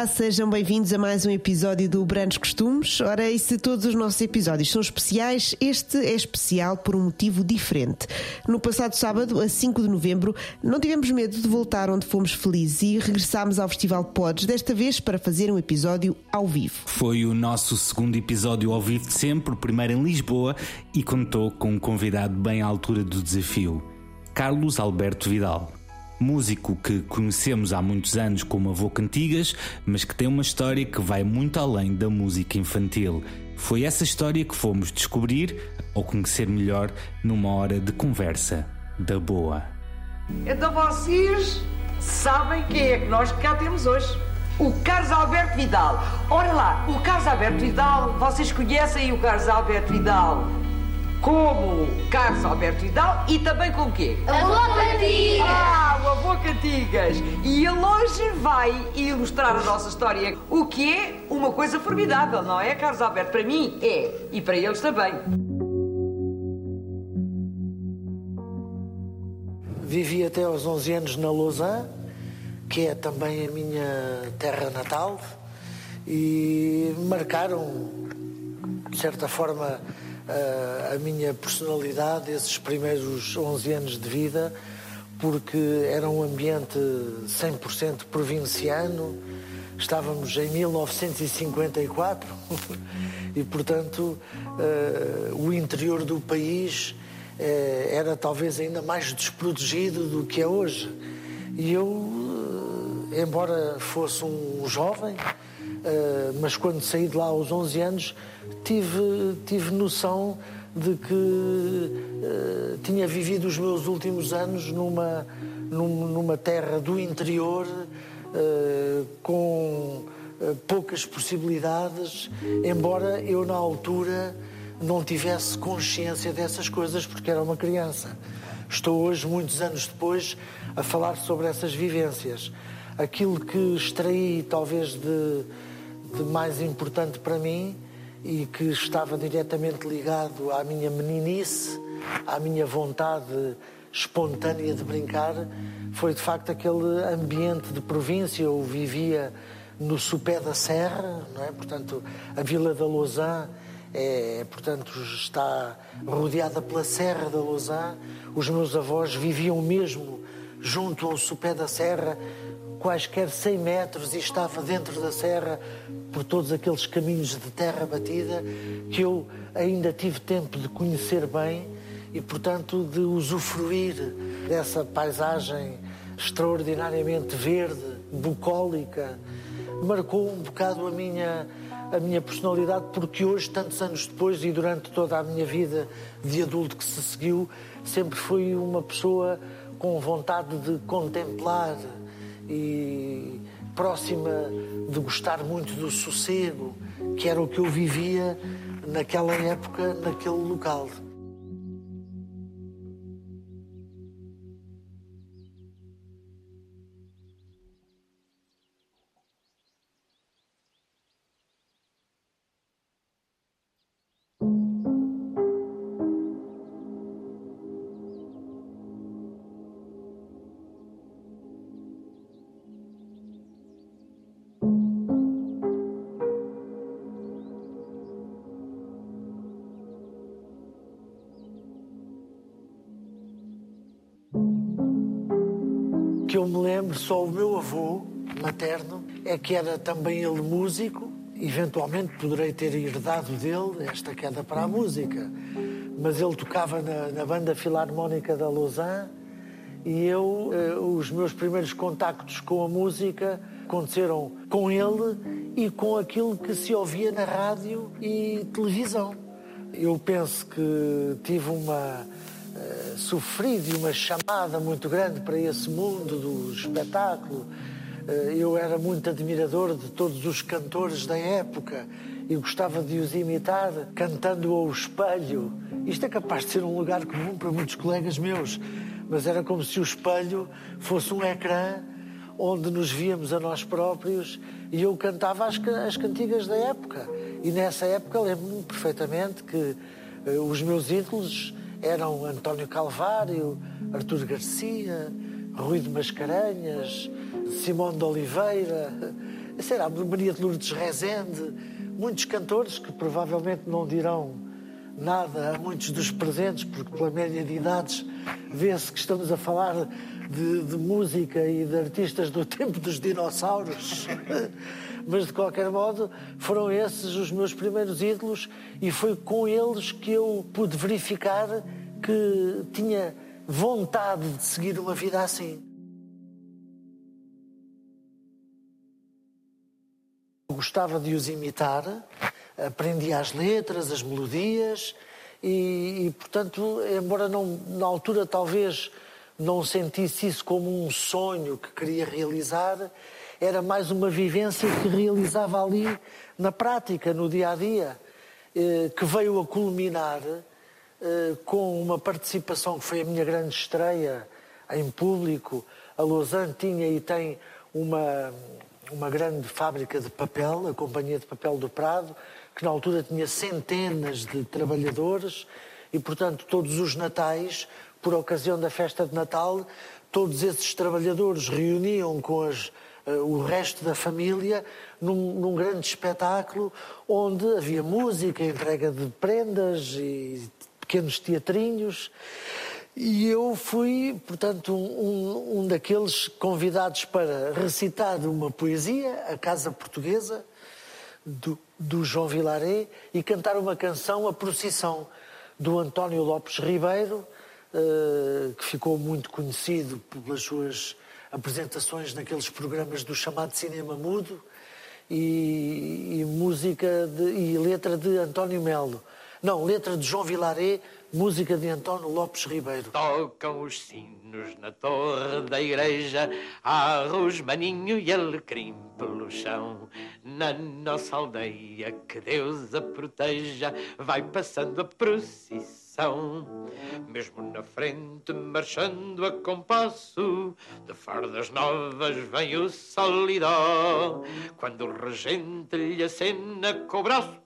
Olá, sejam bem-vindos a mais um episódio do Brandos Costumes. Ora, e se todos os nossos episódios são especiais, este é especial por um motivo diferente. No passado sábado, a 5 de novembro, não tivemos medo de voltar onde fomos felizes e regressámos ao Festival Pods, desta vez para fazer um episódio ao vivo. Foi o nosso segundo episódio ao vivo de sempre, o primeiro em Lisboa, e contou com um convidado bem à altura do desafio, Carlos Alberto Vidal músico que conhecemos há muitos anos como Avô Cantigas, mas que tem uma história que vai muito além da música infantil. Foi essa história que fomos descobrir ou conhecer melhor numa hora de conversa da boa. Então vocês sabem quem é que nós cá temos hoje? O Carlos Alberto Vidal. Ora lá, o Carlos Alberto Vidal, vocês conhecem o Carlos Alberto Vidal? Como Carlos Alberto Vidal e também com o quê? Avô Cantigas! Ah, o Avô Cantigas! E ele hoje vai ilustrar a nossa história, o que é uma coisa formidável, não é, Carlos Alberto? Para mim é, e para eles também. Vivi até aos 11 anos na Lausanne, que é também a minha terra natal, e marcaram, de certa forma, a minha personalidade esses primeiros 11 anos de vida, porque era um ambiente 100% provinciano, estávamos em 1954 e, portanto, uh, o interior do país uh, era talvez ainda mais desprotegido do que é hoje. E eu, uh, embora fosse um jovem, mas quando saí de lá aos 11 anos, tive, tive noção de que uh, tinha vivido os meus últimos anos numa, numa terra do interior uh, com poucas possibilidades, embora eu na altura não tivesse consciência dessas coisas porque era uma criança. Estou hoje, muitos anos depois, a falar sobre essas vivências. Aquilo que extraí, talvez, de, de mais importante para mim e que estava diretamente ligado à minha meninice, à minha vontade espontânea de brincar, foi de facto aquele ambiente de província. Eu vivia no sopé da serra, não é? portanto, a Vila da Lausanne é, portanto, está rodeada pela Serra da Lausanne. Os meus avós viviam mesmo junto ao sopé da serra, quaisquer 100 metros, e estava dentro da serra por todos aqueles caminhos de terra batida que eu ainda tive tempo de conhecer bem e, portanto, de usufruir dessa paisagem extraordinariamente verde, bucólica. Marcou um bocado a minha, a minha personalidade, porque hoje, tantos anos depois e durante toda a minha vida de adulto que se seguiu, sempre fui uma pessoa com vontade de contemplar e próxima de gostar muito do sossego, que era o que eu vivia naquela época, naquele local. Só o meu avô materno é que era também ele músico. Eventualmente poderei ter herdado dele esta queda para a música. Mas ele tocava na, na banda filarmónica da Lausanne e eu, eh, os meus primeiros contactos com a música aconteceram com ele e com aquilo que se ouvia na rádio e televisão. Eu penso que tive uma sofri de uma chamada muito grande para esse mundo do espetáculo. Uh, eu era muito admirador de todos os cantores da época e gostava de os imitar cantando ao espelho. Isto é capaz de ser um lugar comum para muitos colegas meus, mas era como se o espelho fosse um ecrã onde nos víamos a nós próprios e eu cantava as, as cantigas da época. E nessa época lembro-me perfeitamente que uh, os meus ídolos eram António Calvário, Artur Garcia, Rui de Mascarenhas, Simão de Oliveira, sei lá, Maria de Lourdes Rezende, muitos cantores que provavelmente não dirão nada a muitos dos presentes, porque pela média de idades vê-se que estamos a falar de, de, música e de artistas do tempo dos dinossauros. Mas de qualquer modo, foram esses os meus primeiros ídolos e foi com eles que eu pude verificar que tinha vontade de seguir uma vida assim. Gostava de os imitar, aprendi as letras, as melodias e, e, portanto, embora não, na altura talvez não sentisse isso como um sonho que queria realizar, era mais uma vivência que realizava ali na prática, no dia a dia, eh, que veio a culminar eh, com uma participação que foi a minha grande estreia em público. A Lausanne tinha e tem uma, uma grande fábrica de papel, a Companhia de Papel do Prado, que na altura tinha centenas de trabalhadores e, portanto, todos os natais, por ocasião da festa de Natal, todos esses trabalhadores reuniam com as, o resto da família num, num, grande espetáculo onde havia música, entrega de prendas e pequenos teatrinhos. E eu fui, portanto, um, um daqueles convidados para recitar uma poesia, a Casa Portuguesa, do, do João Vilaré e cantar uma canção, A Procissão, do António Lopes Ribeiro, uh, que ficou muito conhecido pelas suas apresentações naqueles programas do chamado Cinema Mudo, e, e música de, e letra de António Melo. Não, letra de João Vilaré, música de António Lopes Ribeiro. Tocam os sinos na torre da igreja, há rosmaninho e alecrim pelo chão. Na nossa aldeia, que Deus a proteja, vai passando a procissão. Mesmo na frente, marchando a compasso, de fardas novas vem o solidão. Quando o regente lhe acena com o braço,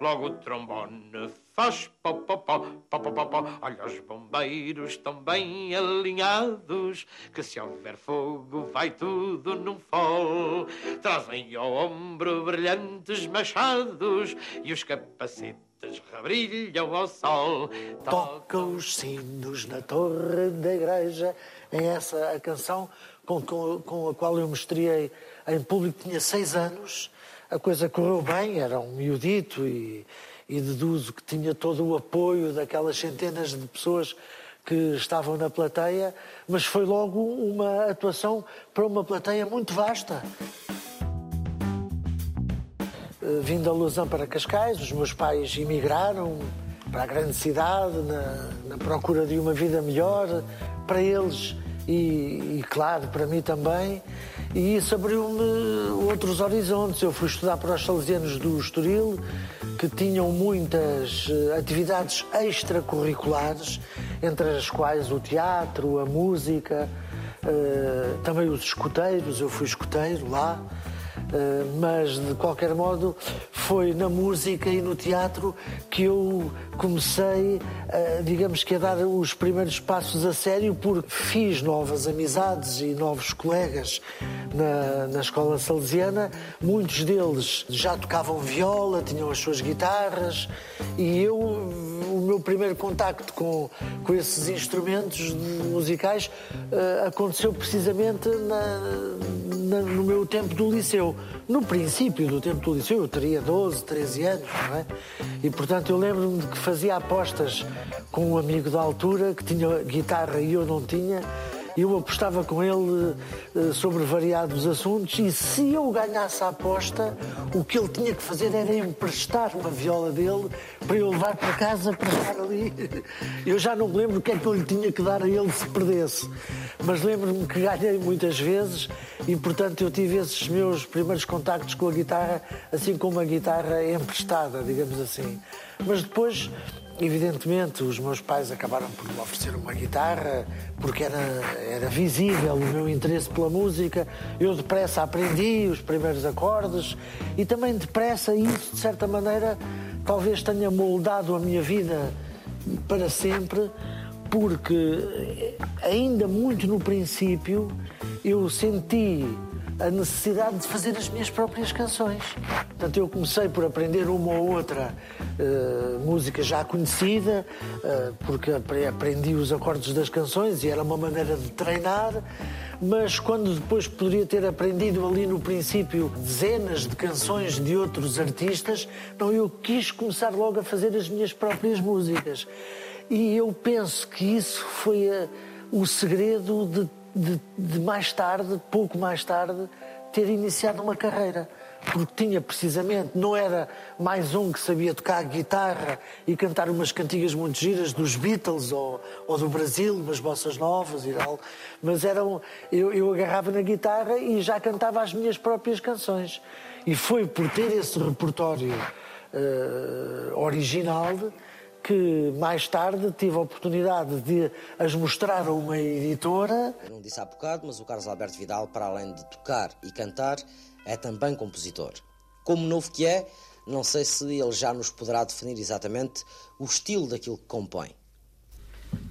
logo o trombone faz pó, pó, pó, pó, pó, pó, pó. Olha, os bombeiros estão bem alinhados, que se houver fogo vai tudo num fol. Trazem ao ombro brilhantes machados e os capacetes rebrilham ao sol. Toca os sinos na torre da igreja. É essa a canção com, com, com a qual eu me em público. Tinha seis anos a coisa correu bem, era um miudito e, e deduzo que tinha todo o apoio daquelas centenas de pessoas que estavam na plateia, mas foi logo uma atuação para uma plateia muito vasta. Eh, vim da Lausanne para Cascais, os meus pais emigraram para a grande cidade na, na procura de uma vida melhor para eles e, e claro, para mim também. E isso abriu-me outros horizontes. Eu fui estudar para os salesianos do Estoril, que tinham muitas eh, atividades extracurriculares, entre as quais o teatro, a música, eh, também os escuteiros. Eu fui escuteiro lá. Eh, mas de qualquer modo foi na música e no teatro que eu comecei, uh, digamos que a dar os primeiros passos a sério, porque fiz novas amizades e novos colegas na, na escola salesiana. Muitos deles já tocavam viola, tinham as suas guitarras e eu, meu primeiro contacto com, com esses instrumentos musicais uh, aconteceu precisamente na, na, no meu tempo do liceu. No princípio do tempo do liceu, eu teria 12, 13 anos, não é? E portanto eu lembro-me de que fazia apostas com um amigo da altura que tinha guitarra e eu não tinha eu apostava com ele uh, sobre variados assuntos e se eu ganhasse a aposta, o que ele tinha que fazer era emprestar uma viola dele para eu levar para casa para estar ali. Eu já não me lembro o que é que eu lhe tinha que dar a ele se perdesse, mas lembro-me que ganhei muitas vezes e, portanto, eu tive esses meus primeiros contactos com a guitarra, assim como a guitarra emprestada, digamos assim. Mas depois Evidentemente, os meus pais acabaram por me oferecer uma guitarra, porque era, era visível o meu interesse pela música. Eu depressa aprendi os primeiros acordes e também depressa isso, de certa maneira, talvez tenha moldado a minha vida para sempre, porque ainda muito no princípio eu senti a necessidade de fazer as minhas próprias canções. Portanto, eu comecei por aprender uma ou outra uh, música já conhecida, uh, porque aprendi os acordes das canções e era uma maneira de treinar, mas quando depois poderia ter aprendido ali no princípio dezenas de canções de outros artistas, não, eu quis começar logo a fazer as minhas próprias músicas. E eu penso que isso foi a, o segredo de de, de mais tarde, pouco mais tarde, ter iniciado uma carreira porque tinha precisamente, não era mais um que sabia tocar guitarra e cantar umas cantigas muito giras dos Beatles ou, ou do Brasil, umas bossas novas e tal, mas eram, eu, eu agarrava na guitarra e já cantava as minhas próprias canções. E foi por ter esse repertório uh, original que mais tarde tive a oportunidade de as mostrar a uma editora. Não disse há bocado, mas o Carlos Alberto Vidal, para além de tocar e cantar, é também compositor. Como novo que é, não sei se ele já nos poderá definir exatamente o estilo daquilo que compõe.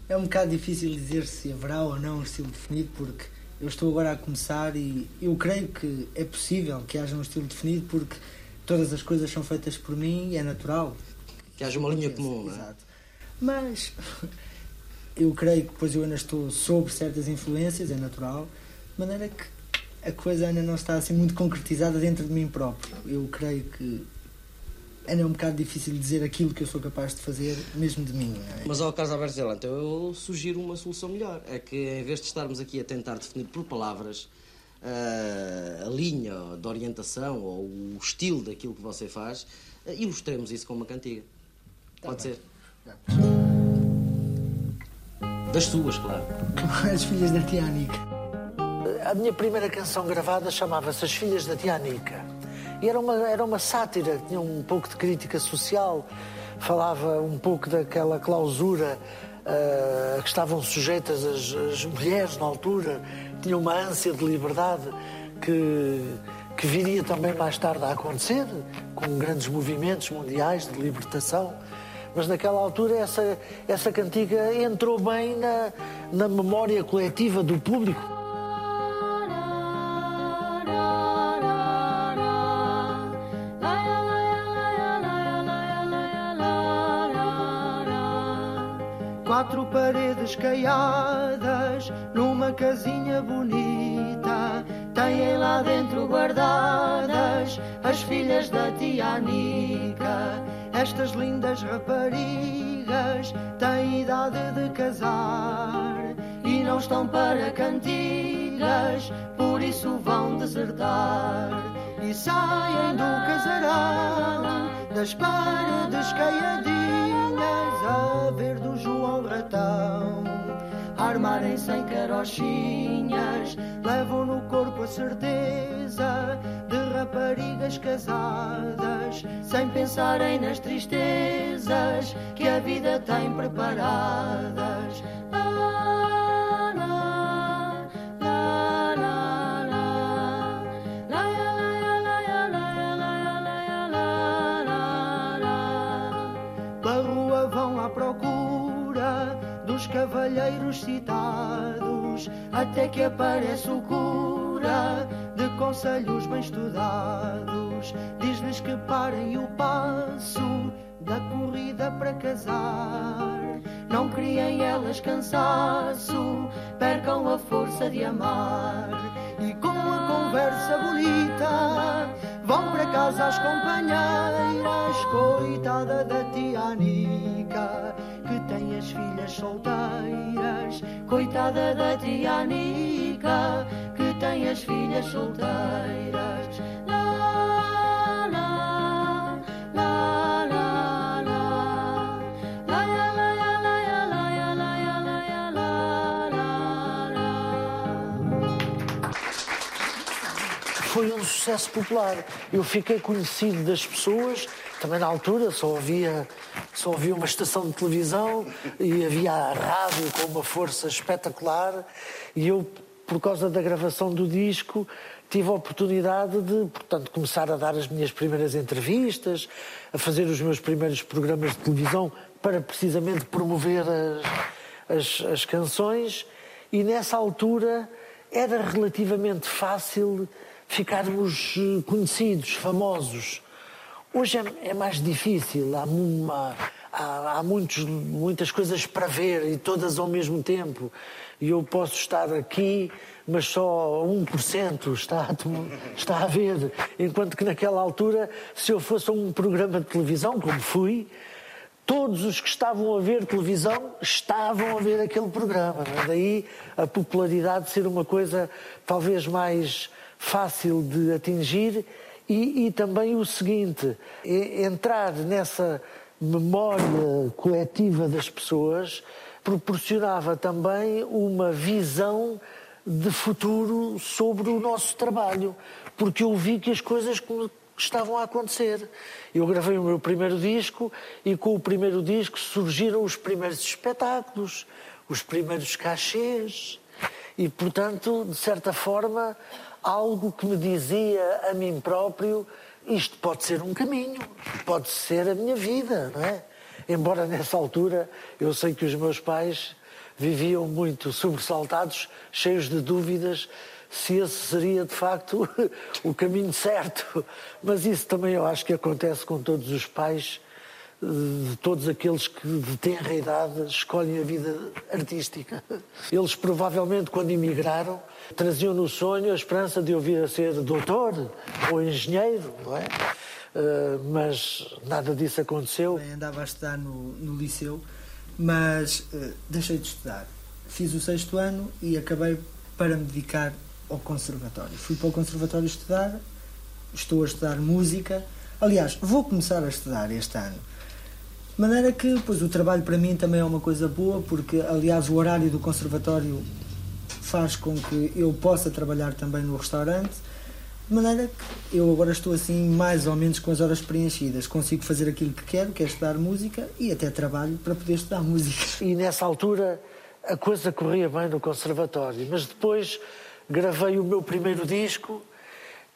É um bocado difícil dizer se haverá ou não um estilo definido, porque eu estou agora a começar e eu creio que é possível que haja um estilo definido, porque todas as coisas são feitas por mim e é natural que haja uma linha comum, não é? Exato. Mas eu creio que depois eu ainda estou sobre certas influências, é natural, de maneira que a coisa ainda não está assim muito concretizada dentro de mim próprio. Eu creio que ainda é um bocado difícil dizer aquilo que eu sou capaz de fazer, mesmo de mim. É? Mas ao Carlos Alberto Zelante, eu sugiro uma solução melhor. É que em vez de estarmos aqui a tentar definir por palavras uh, a linha de orientação ou o estilo daquilo que você faz, uh, ilustremos isso com uma cantiga. Pode ser. Das suas, claro. As filhas da Tianica. A minha primeira canção gravada chamava-se As Filhas da Tianica. E era uma, era uma sátira, tinha um pouco de crítica social, falava um pouco daquela clausura uh, a que estavam sujeitas as, as mulheres na altura, tinha uma ânsia de liberdade que, que viria também mais tarde a acontecer, com grandes movimentos mundiais de libertação. Mas naquela altura essa, essa cantiga entrou bem na, na memória coletiva do público. Quatro paredes caiadas numa casinha bonita. Têm lá dentro guardadas as filhas da tia Anica estas lindas raparigas têm idade de casar e não estão para cantigas, por isso vão desertar. E saem do casarão das paredes caiadinhas a ver do João Ratão armarem-se em carochinhas, levam no corpo a certeza de raparigas casadas, sem pensarem nas tristezas que a vida tem preparadas. Cavalheiros citados, até que aparece o cura de conselhos bem estudados. Diz-lhes que parem o passo da corrida para casar. Não criem elas cansaço, percam a força de amar. E com a conversa bonita, vão para casa as companheiras, coitada da tia Anica as filhas solteiras. Coitada da tia Anica, que tem as filhas solteiras. Foi um sucesso popular. Eu fiquei conhecido das pessoas também na altura só havia, só havia uma estação de televisão e havia a rádio com uma força espetacular e eu, por causa da gravação do disco, tive a oportunidade de, portanto, começar a dar as minhas primeiras entrevistas, a fazer os meus primeiros programas de televisão para precisamente promover as, as, as canções e nessa altura era relativamente fácil ficarmos eh, conhecidos, famosos. Hoje é, é mais difícil, há, uma, há, há muitos, muitas coisas para ver e todas ao mesmo tempo. E eu posso estar aqui, mas só 1% está a, está a ver. Enquanto que naquela altura, se eu fosse um programa de televisão, como fui, todos os que estavam a ver televisão estavam a ver aquele programa. É? Daí a popularidade ser uma coisa talvez mais fácil de atingir e, e também o seguinte, entrar nessa memória coletiva das pessoas proporcionava também uma visão de futuro sobre o nosso trabalho, porque eu vi que as coisas estavam a acontecer. Eu gravei o meu primeiro disco e com o primeiro disco surgiram os primeiros espetáculos, os primeiros cachês e, portanto, de certa forma, algo que me dizia a mim próprio isto pode ser um caminho, pode ser a minha vida, não é? Embora nessa altura eu sei que os meus pais viviam muito sobressaltados, cheios de dúvidas se esse seria de facto o caminho certo. Mas isso também eu acho que acontece com todos os pais, de todos aqueles que de tenra idade escolhem a vida artística. Eles provavelmente, quando emigraram, traziam no sonho a esperança de eu vir a ser doutor ou engenheiro, não é? Uh, mas nada disso aconteceu. Eu andava a estudar no, no liceu, mas uh, deixei de estudar. Fiz o sexto ano e acabei para me dedicar ao conservatório. Fui para o conservatório estudar, estou a estudar música. Aliás, vou começar a estudar este ano. De maneira que, pois, o trabalho para mim também é uma coisa boa, porque, aliás, o horário do conservatório faz com que eu possa trabalhar também no restaurante. De maneira que eu agora estou assim mais ou menos com as horas preenchidas. Consigo fazer aquilo que quero, que é estudar música e até trabalho para poder estudar música. E nessa altura a coisa corria bem no conservatório, mas depois gravei o meu primeiro disco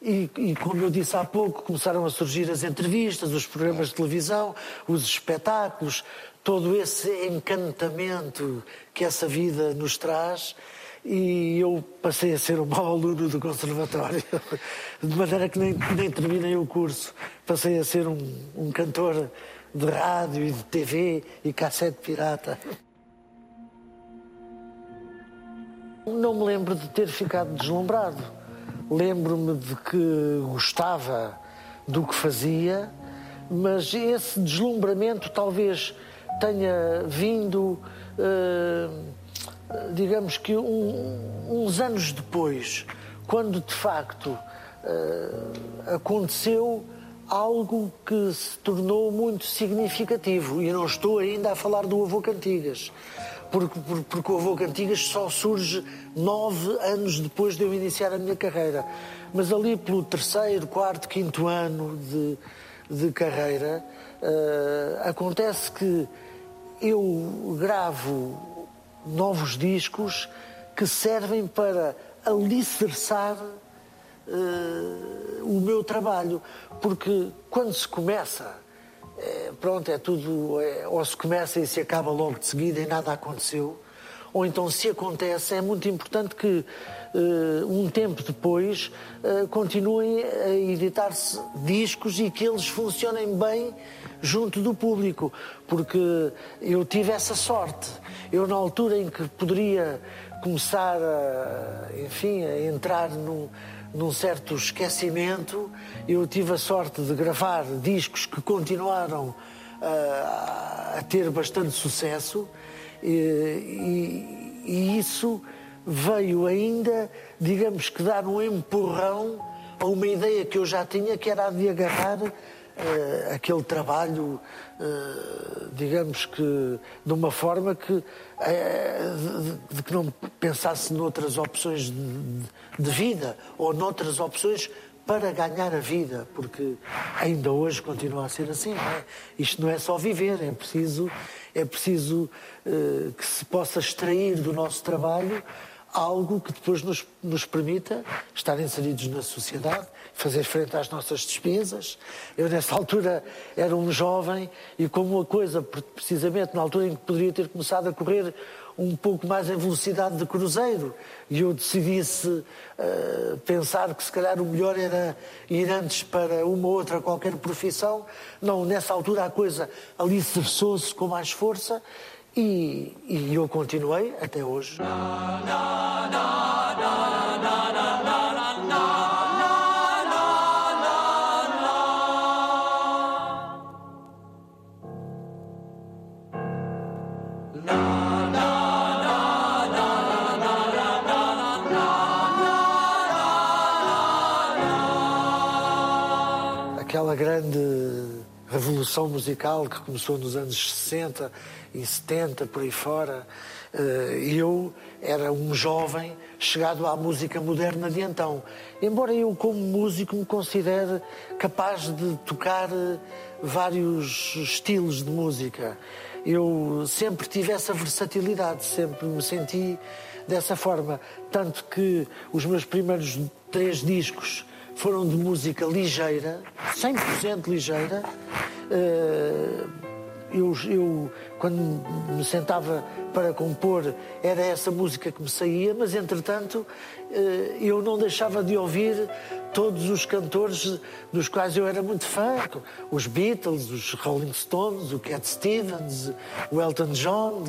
e, e, como eu disse há pouco, começaram a surgir as entrevistas, os programas de televisão, os espetáculos, todo esse encantamento que essa vida nos traz. E eu passei a ser um mau aluno do conservatório, de maneira que nem, nem terminei o curso. Passei a ser um, um cantor de rádio e de TV e cassete pirata. Não me lembro de ter ficado deslumbrado. Lembro-me de que gostava do que fazia, mas esse deslumbramento talvez tenha vindo, uh, digamos que um, uns anos depois, quando de facto uh, aconteceu algo que se tornou muito significativo. E não estou ainda a falar do avô Cantigas porque, porque o Avô Cantigas só surge nove anos depois de eu iniciar a minha carreira. Mas ali pelo terceiro, quarto, quinto ano de, de carreira, uh, acontece que eu gravo novos discos que servem para alicerçar uh, o meu trabalho. Porque quando se começa é, pronto, é tudo, é, ou se começa e se acaba logo de seguida e nada aconteceu, ou então se acontece, é muito importante que uh, um tempo depois uh, continuem a editar-se discos e que eles funcionem bem junto do público, porque eu tive essa sorte. Eu na altura em que poderia começar a, enfim, a entrar no num certo esquecimento. Eu tive a sorte de gravar discos que continuaram uh, a ter bastante sucesso e, e, e, isso veio ainda, digamos que, dar um empurrão a uma ideia que eu já tinha, que era a de agarrar uh, aquele trabalho, uh, digamos que, de uma forma que, de, de, que não pensasse noutras opções de de vida ou noutras opções para ganhar a vida, porque ainda hoje continua a ser assim. Não é? Isto não é só viver, é preciso, é preciso uh, que se possa extrair do nosso trabalho algo que depois nos, nos permita estar inseridos na sociedade, fazer frente às nossas despesas. Eu, nessa altura, era um jovem e, como a coisa, precisamente na altura em que poderia ter começado a correr um pouco mais em velocidade de cruzeiro, e eu decidisse uh, pensar que se calhar o melhor era ir antes para uma ou outra qualquer profissão, não, nessa altura a coisa ali se com mais força e, e eu continuei até hoje. Revolução musical que começou nos anos 60 e 70, por aí fora. Eh, eu era um jovem chegado à música moderna de então. Embora eu, como músico, me considere capaz de tocar eh, vários estilos de música. Eu sempre tive essa versatilidade, sempre me senti dessa forma. Tanto que os meus primeiros três discos foram de música ligeira, 100% ligeira. Eh, eu, eu, quando me sentava para compor, era essa música que me saía, mas entretanto eh, eu não deixava de ouvir todos os cantores dos quais eu era muito fã, os Beatles, os Rolling Stones, o Cat Stevens, o Elton John,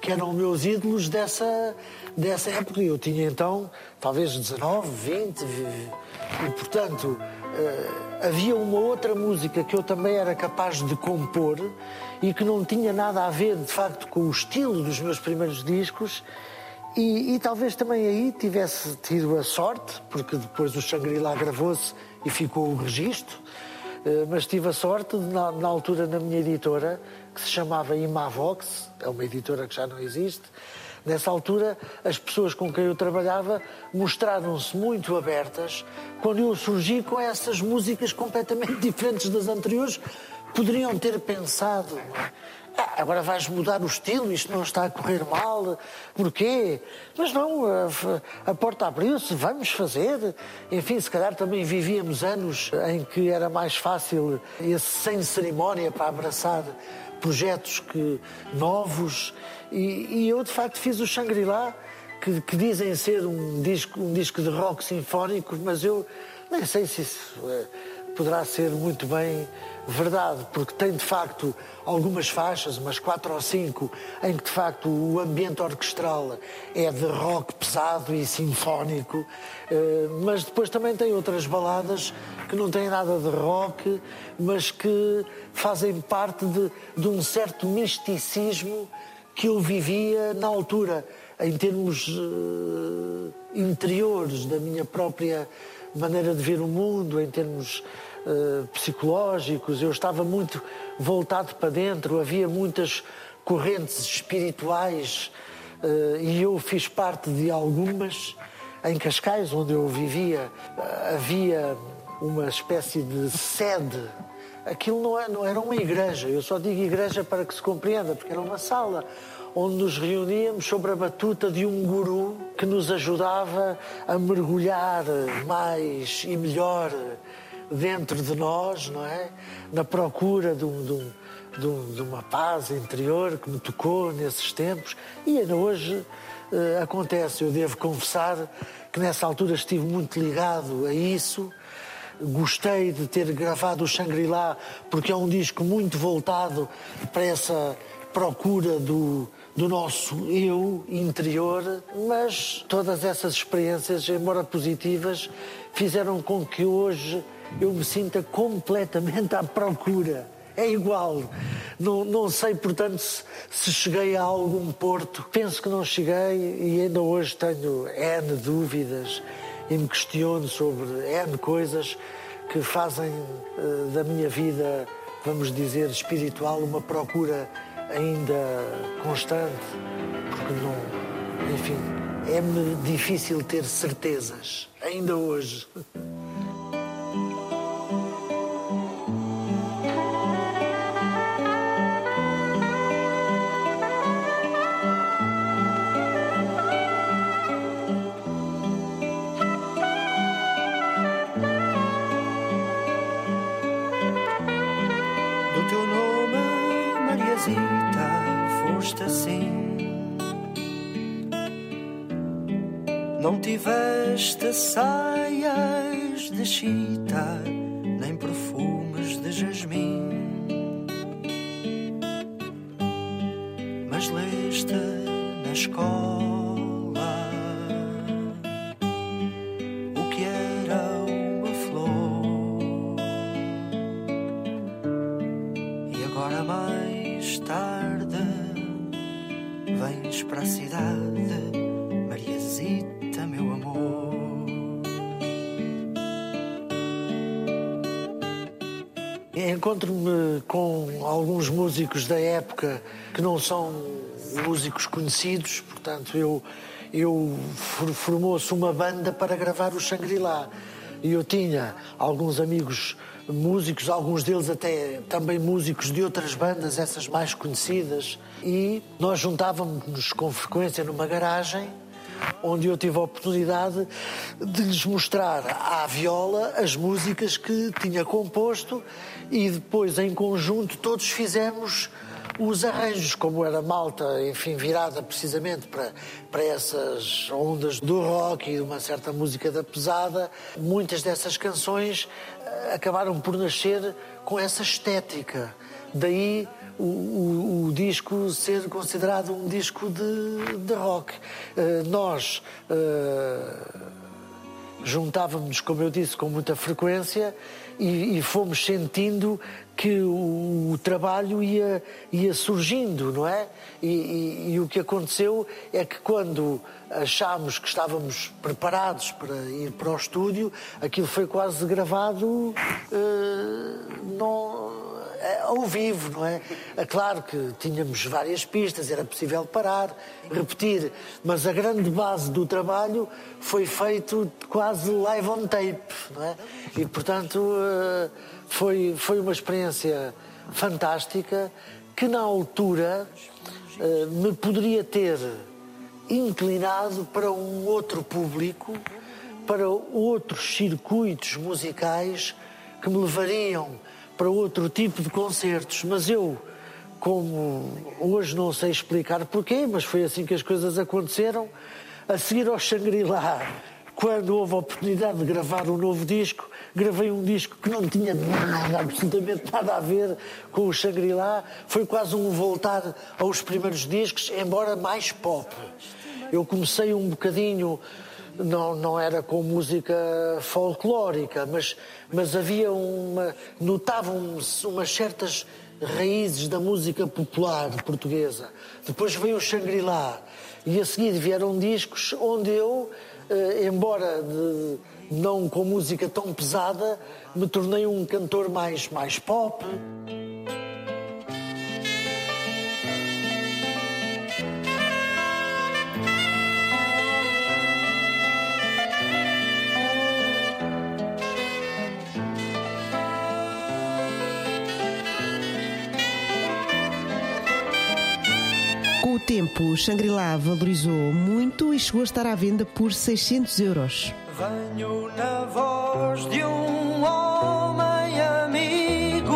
que eram meus ídolos dessa, dessa época. Eu tinha então talvez 19, 20, e, portanto, uh, havia uma outra música que eu também era capaz de compor e que não tinha nada a ver, de facto, com o estilo dos meus primeiros discos. E, e talvez também aí tivesse tido a sorte, porque depois o Shangri-La gravou-se e ficou o registro, uh, mas tive a sorte, de, na, na altura, na minha editora, que se chamava Imavox, é uma editora que já não existe, Nessa altura, as pessoas com quem eu trabalhava mostraram-se muito abertas quando eu surgi com essas músicas completamente diferentes das anteriores. Poderiam ter pensado, ah, agora vais mudar o estilo, isto não está a correr mal, porquê? Mas não, a, a porta abriu-se, vamos fazer. Enfim, se calhar também vivíamos anos em que era mais fácil esse sem cerimónia para abraçar projetos que, novos e, e eu, de facto, fiz o Shangri-La, que, que, dizem ser um disco, um disco de rock sinfónico, mas eu nem sei se isso é, poderá ser muito bem verdade, porque tem de facto algumas faixas, umas quatro ou cinco, em que de facto o ambiente orquestral é de rock pesado e sinfónico, eh, mas depois também tem outras baladas que não têm nada de rock, mas que fazem parte de, de um certo misticismo que eu vivia na altura, em termos uh, interiores da minha própria maneira de ver o mundo, em termos uh, psicológicos. Eu estava muito voltado para dentro, havia muitas correntes espirituais uh, e eu fiz parte de algumas. Em Cascais, onde eu vivia, havia uma espécie de sede aquilo não, é, não era uma igreja, eu só digo igreja para que se compreenda, porque era uma sala onde nos reuníamos sobre a batuta de um guru que nos ajudava a mergulhar mais e melhor dentro de nós, não é? Na procura de, um, de, um, de, um, uma paz interior que me tocou nesses tempos e ainda hoje uh, acontece. Eu devo confessar que nessa altura estive muito ligado a isso Gostei de ter gravado o Shangri-La porque é um disco muito voltado para essa procura do, do nosso eu interior, mas todas essas experiências, embora positivas, fizeram com que hoje eu me sinta completamente à procura. É igual. Não, não sei, portanto, se, se, cheguei a algum porto. Penso que não cheguei e ainda hoje tenho N dúvidas e me questiono sobre N coisas que fazem uh, da minha vida, vamos dizer, espiritual, uma procura ainda constante, porque não, enfim, é-me difícil ter certezas, ainda hoje. Não tiveste saias de chita, nem perfumes de jasmim. Mas leste na escola o que era uma flor. E agora mais tarde vens para a cidade, Mariazita, meu amor. Encontro-me com alguns músicos da época que não são músicos conhecidos, portanto, eu, eu for- formou-se uma banda para gravar o Shangri-La. E eu tinha alguns amigos músicos, alguns deles até também músicos de outras bandas, essas mais conhecidas. E nós juntávamos-nos com frequência numa garagem onde eu tive a oportunidade de lhes mostrar à viola as músicas que tinha composto e depois, em conjunto, todos fizemos os arranjos, como era malta, enfim, virada precisamente para, para essas ondas do rock e de uma certa música da pesada. Muitas dessas canções eh, acabaram por nascer com essa estética. Daí o, o- o disco ser considerado um disco de, de rock. Eh, nós eh, juntávamos, como eu disse, com muita frequência e, e fomos sentindo que o, o trabalho ia, ia surgindo, não é? E, e- e o que aconteceu é que quando achámos que estávamos preparados para ir para o estúdio, aquilo foi quase gravado eh, não- ao vivo, não é? É claro que tínhamos várias pistas, era possível parar, repetir, mas a grande base do trabalho foi feito quase live on tape, não é? E, portanto, eh, foi, foi uma experiência fantástica que, na altura, eh, me poderia ter inclinado para um outro público, para outros circuitos musicais que me levariam para outro tipo de concertos. Mas eu, como hoje não sei explicar porquê, mas foi assim que as coisas aconteceram, a seguir ao Shangri-La, quando houve a oportunidade de gravar um novo disco, gravei um disco que não tinha nada, absolutamente nada a ver com o Shangri-La. Foi quase um voltar aos primeiros discos, embora mais pop. Eu comecei um bocadinho, não, não era com música folclórica, mas, mas havia uma. notavam-se umas certas raízes da música popular portuguesa. Depois veio o Shangri-La e a seguir vieram discos onde eu, eh, embora de- não com música tão pesada, me tornei um cantor mais, mais pop. Com o tempo, o Shangri-La valorizou muito e chegou a estar à venda por 600 euros. Venho na voz de um homem amigo,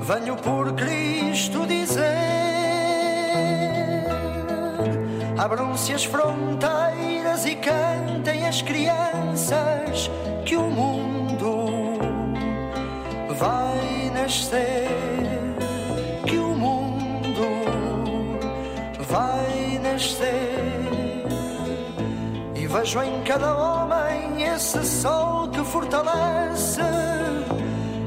venho por Cristo dizer: abram-se as fronteiras e cantem as crianças que o mundo vai nascer, E vejo em cada homem esse sol que fortalece.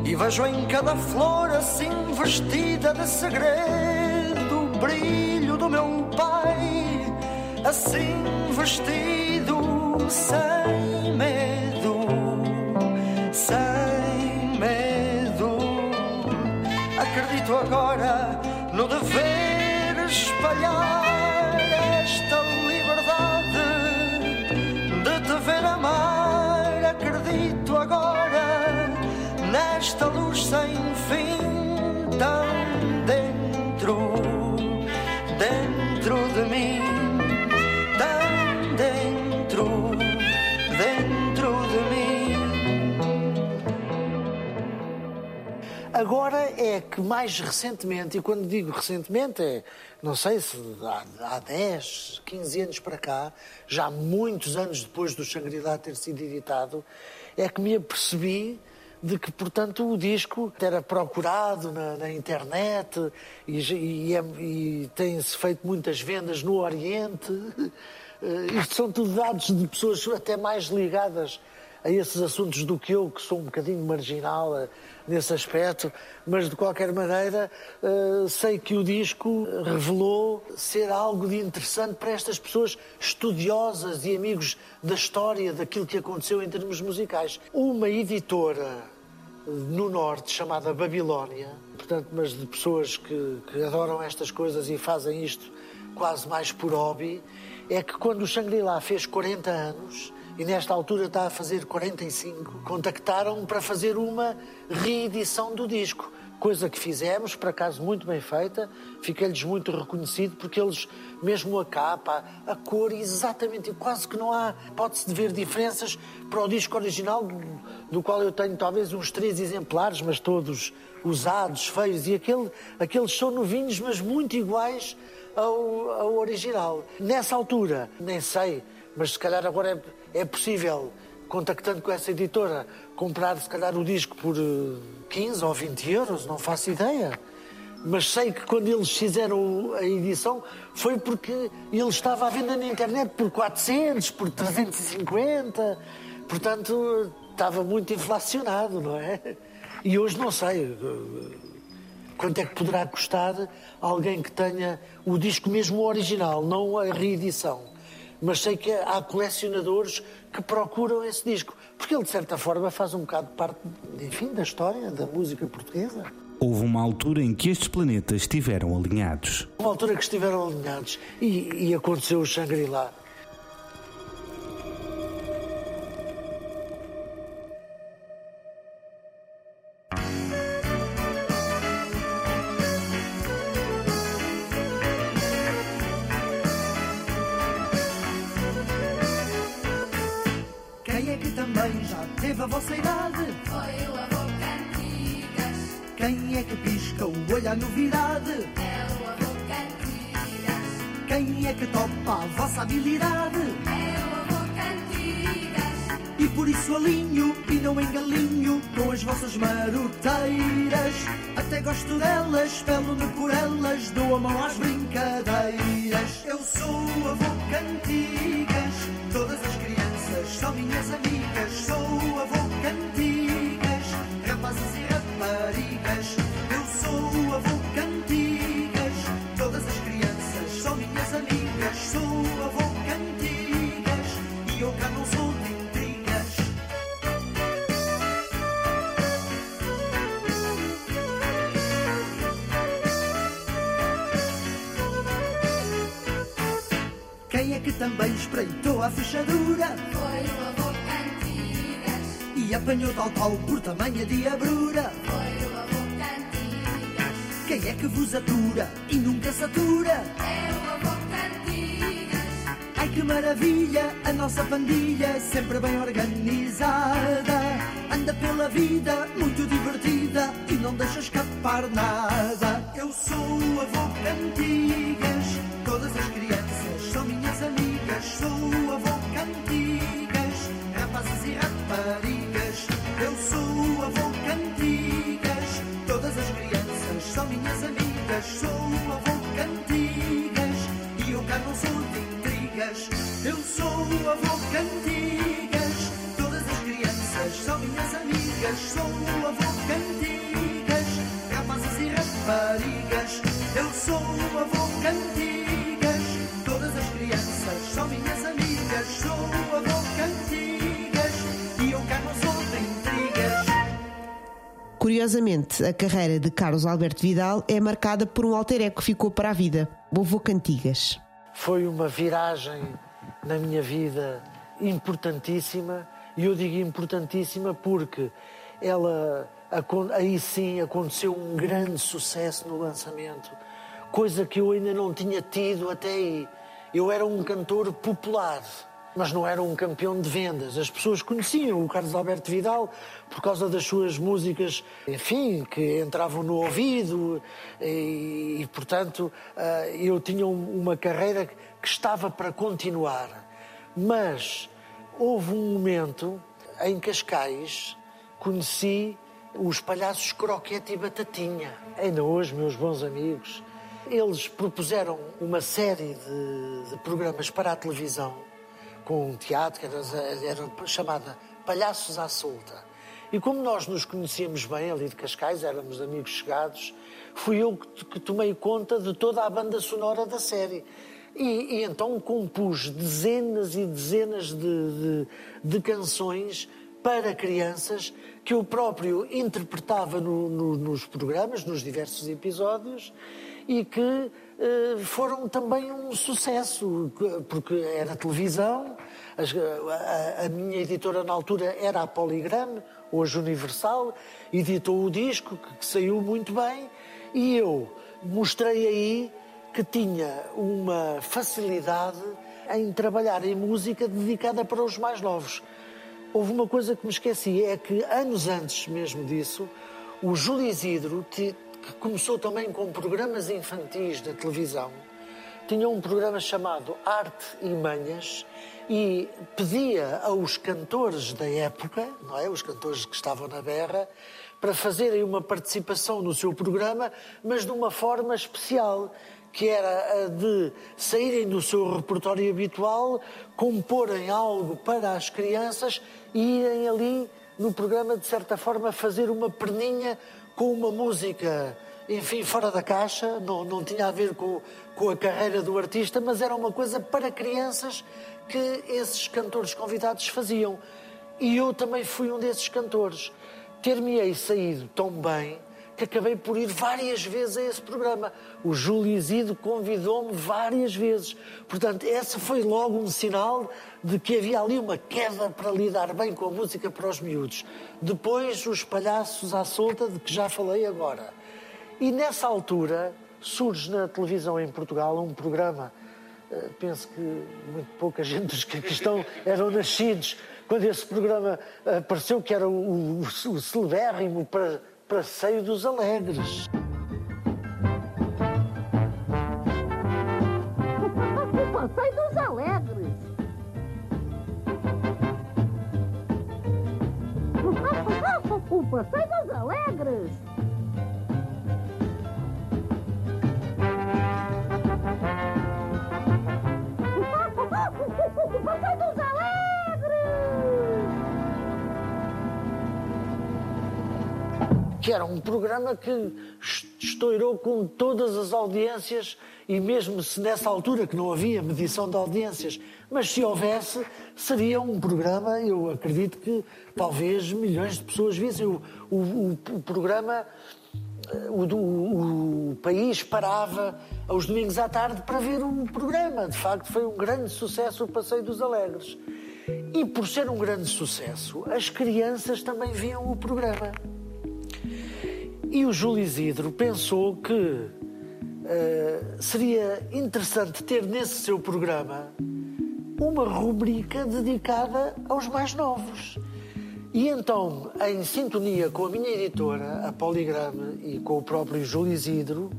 E vejo em cada flor assim vestida de segredo o brilho do meu pai, assim vestido sem medo, sem medo. Acredito agora no dever espalhar esta liberdade de te ver amar. Acredito agora nesta luz sem fim, tão dentro, dentro de mim, Agora é que mais recentemente, e quando digo recentemente é, não sei se há, há 10, 15 anos para cá, já muitos anos depois do Shangri-La ter sido editado, é que me apercebi de que, portanto, o disco era procurado na, na internet e, e, é, e tem-se feito muitas vendas no Oriente. Uh, isto são tudo dados de pessoas até mais ligadas a esses assuntos do que eu, que sou um bocadinho marginal uh, nesse aspecto, mas de qualquer maneira uh, sei que o disco revelou ser algo de interessante para estas pessoas estudiosas e amigos da história daquilo que aconteceu em termos musicais. Uma editora no norte chamada Babilónia, portanto, mas de pessoas que, que adoram estas coisas e fazem isto quase mais por hobby, é que quando o Shangri-La fez 40 anos, e nesta altura está a fazer 45, contactaram-me para fazer uma reedição do disco. Coisa que fizemos, por acaso muito bem feita, fiquei-lhes muito reconhecido porque eles, mesmo a capa, a cor, exatamente, quase que não há pode-se de ver diferenças para o disco original, do, do, qual eu tenho talvez uns três exemplares, mas todos usados, feios, e aquele, aqueles são novinhos, mas muito iguais ao, ao original. Nessa altura, nem sei, mas se calhar agora é, é possível, contactando com essa editora, comprar se calhar o disco por 15 eh, ou 20 euros, não faço ideia. Mas sei que quando eles fizeram a edição foi porque ele estava à venda na internet por 400, por 350. Portanto, estava muito inflacionado, não é? E hoje não sei eh, quanto é que poderá custar alguém que tenha o disco mesmo original, não a reedição mas sei que há colecionadores que procuram esse disco, porque ele, de certa forma, faz um bocado parte, enfim, da história da música portuguesa. Houve uma altura em que estes planetas estiveram alinhados. Uma altura que estiveram alinhados e, e aconteceu o Shangri-La. Maroteiras. Até gosto delas, pelo-me por elas, dou a mão às brincadeiras. Também espreitou a fechadura. Foi o avô Cantigas. E apanhou tal qual por tamanha diabrura. Foi o avô Cantigas. Quem é que vos atura e nunca satura? É o avô Cantigas. Ai que maravilha, a nossa pandilha sempre bem organizada. Anda pela vida muito divertida e não deixa escapar nada. Eu sou o avô Cantigas, todas as crianças sou avô Cantigas, rapazes e raparigas, eu sou avô Cantigas, todas as crianças são minhas amigas, sou avô Cantigas, e eu cá não sou de intrigas, eu sou avô Cantigas, todas as crianças são minhas amigas, sou avô Cantigas, rapazes e raparigas, eu sou avô Cantigas. Curiosamente, a carreira de Carlos Alberto Vidal é marcada por um alter ego que ficou para a vida, o Cantigas. Foi uma viragem na minha vida importantíssima, e eu digo importantíssima porque ela aí sim aconteceu um grande sucesso no lançamento, coisa que eu ainda não tinha tido até aí. Eu era um cantor popular, mas não era um campeão de vendas. As pessoas conheciam o Carlos Alberto Vidal por causa das suas músicas, enfim, que entravam no ouvido e, e, portanto, eh, eu tinha um- uma carreira que estava para continuar. Mas houve um momento em Cascais conheci os palhaços Croquete e Batatinha. Ainda hoje, meus bons amigos, eles propuseram uma série de, de programas para a televisão com um teatro que era, era chamada Palhaços à Solta. E como nós nos conhecíamos bem ali de Cascais, éramos amigos chegados, fui eu que, que tomei conta de toda a banda sonora da série. E, e então compus dezenas e dezenas de, de- de canções para crianças que eu próprio interpretava no- no- nos programas, nos diversos episódios, e que foram também um sucesso, que- porque era televisão, a, a minha editora na altura era a Polygram, hoje Universal, editou o disco, que, que saiu muito bem, e eu mostrei aí que tinha uma facilidade em trabalhar em música dedicada para os mais novos. Houve uma coisa que me esqueci, é que anos antes mesmo disso, o Júlio Isidro, que começou também com programas infantis da televisão, tinha um programa chamado Arte e Manhas e pedia aos cantores da época, não é? Os cantores que estavam na berra, para fazerem uma participação no seu programa, mas de uma forma especial, que era a de saírem do seu repertório habitual, comporem algo para as crianças e irem ali no programa, de certa forma, fazer uma perninha com uma música, enfim, fora da caixa, não, não tinha a ver com, com a carreira do artista, mas era uma coisa para crianças que esses cantores convidados faziam. E eu também fui um desses cantores. Ter-me-ei saído tão bem que acabei por ir várias vezes a esse programa. O Júlio Isidro convidou-me várias vezes. Portanto, esse foi logo um sinal de que havia ali uma queda para lidar bem com a música para os miúdos. Depois, os palhaços à solta, de que já falei agora. E nessa altura surge na televisão em Portugal um programa. eh, Penso que muito pouca gente dos que aqui estão eram nascidos quando esse programa apareceu, que era o, o, o celebérrimo para, Passeio dos Alegres. O Passeio dos Alegres. O Passeio dos Alegres. O Passeio dos Alegres. Que era um programa que estourou com todas as audiências e mesmo se nessa altura que não havia medição de audiências, mas se houvesse, seria um programa, eu acredito que talvez milhões de pessoas vissem o, o, o- o programa, eh, o, do- o país parava aos domingos à tarde para ver o programa. De facto, foi um grande sucesso o Passeio dos Alegres. E por ser um grande sucesso, as crianças também viam o programa. E o Júlio Isidro pensou que eh, seria interessante ter nesse seu programa uma rubrica dedicada aos mais novos. E então, em sintonia com a minha editora, a Poligrama, e com o próprio Júlio Isidro,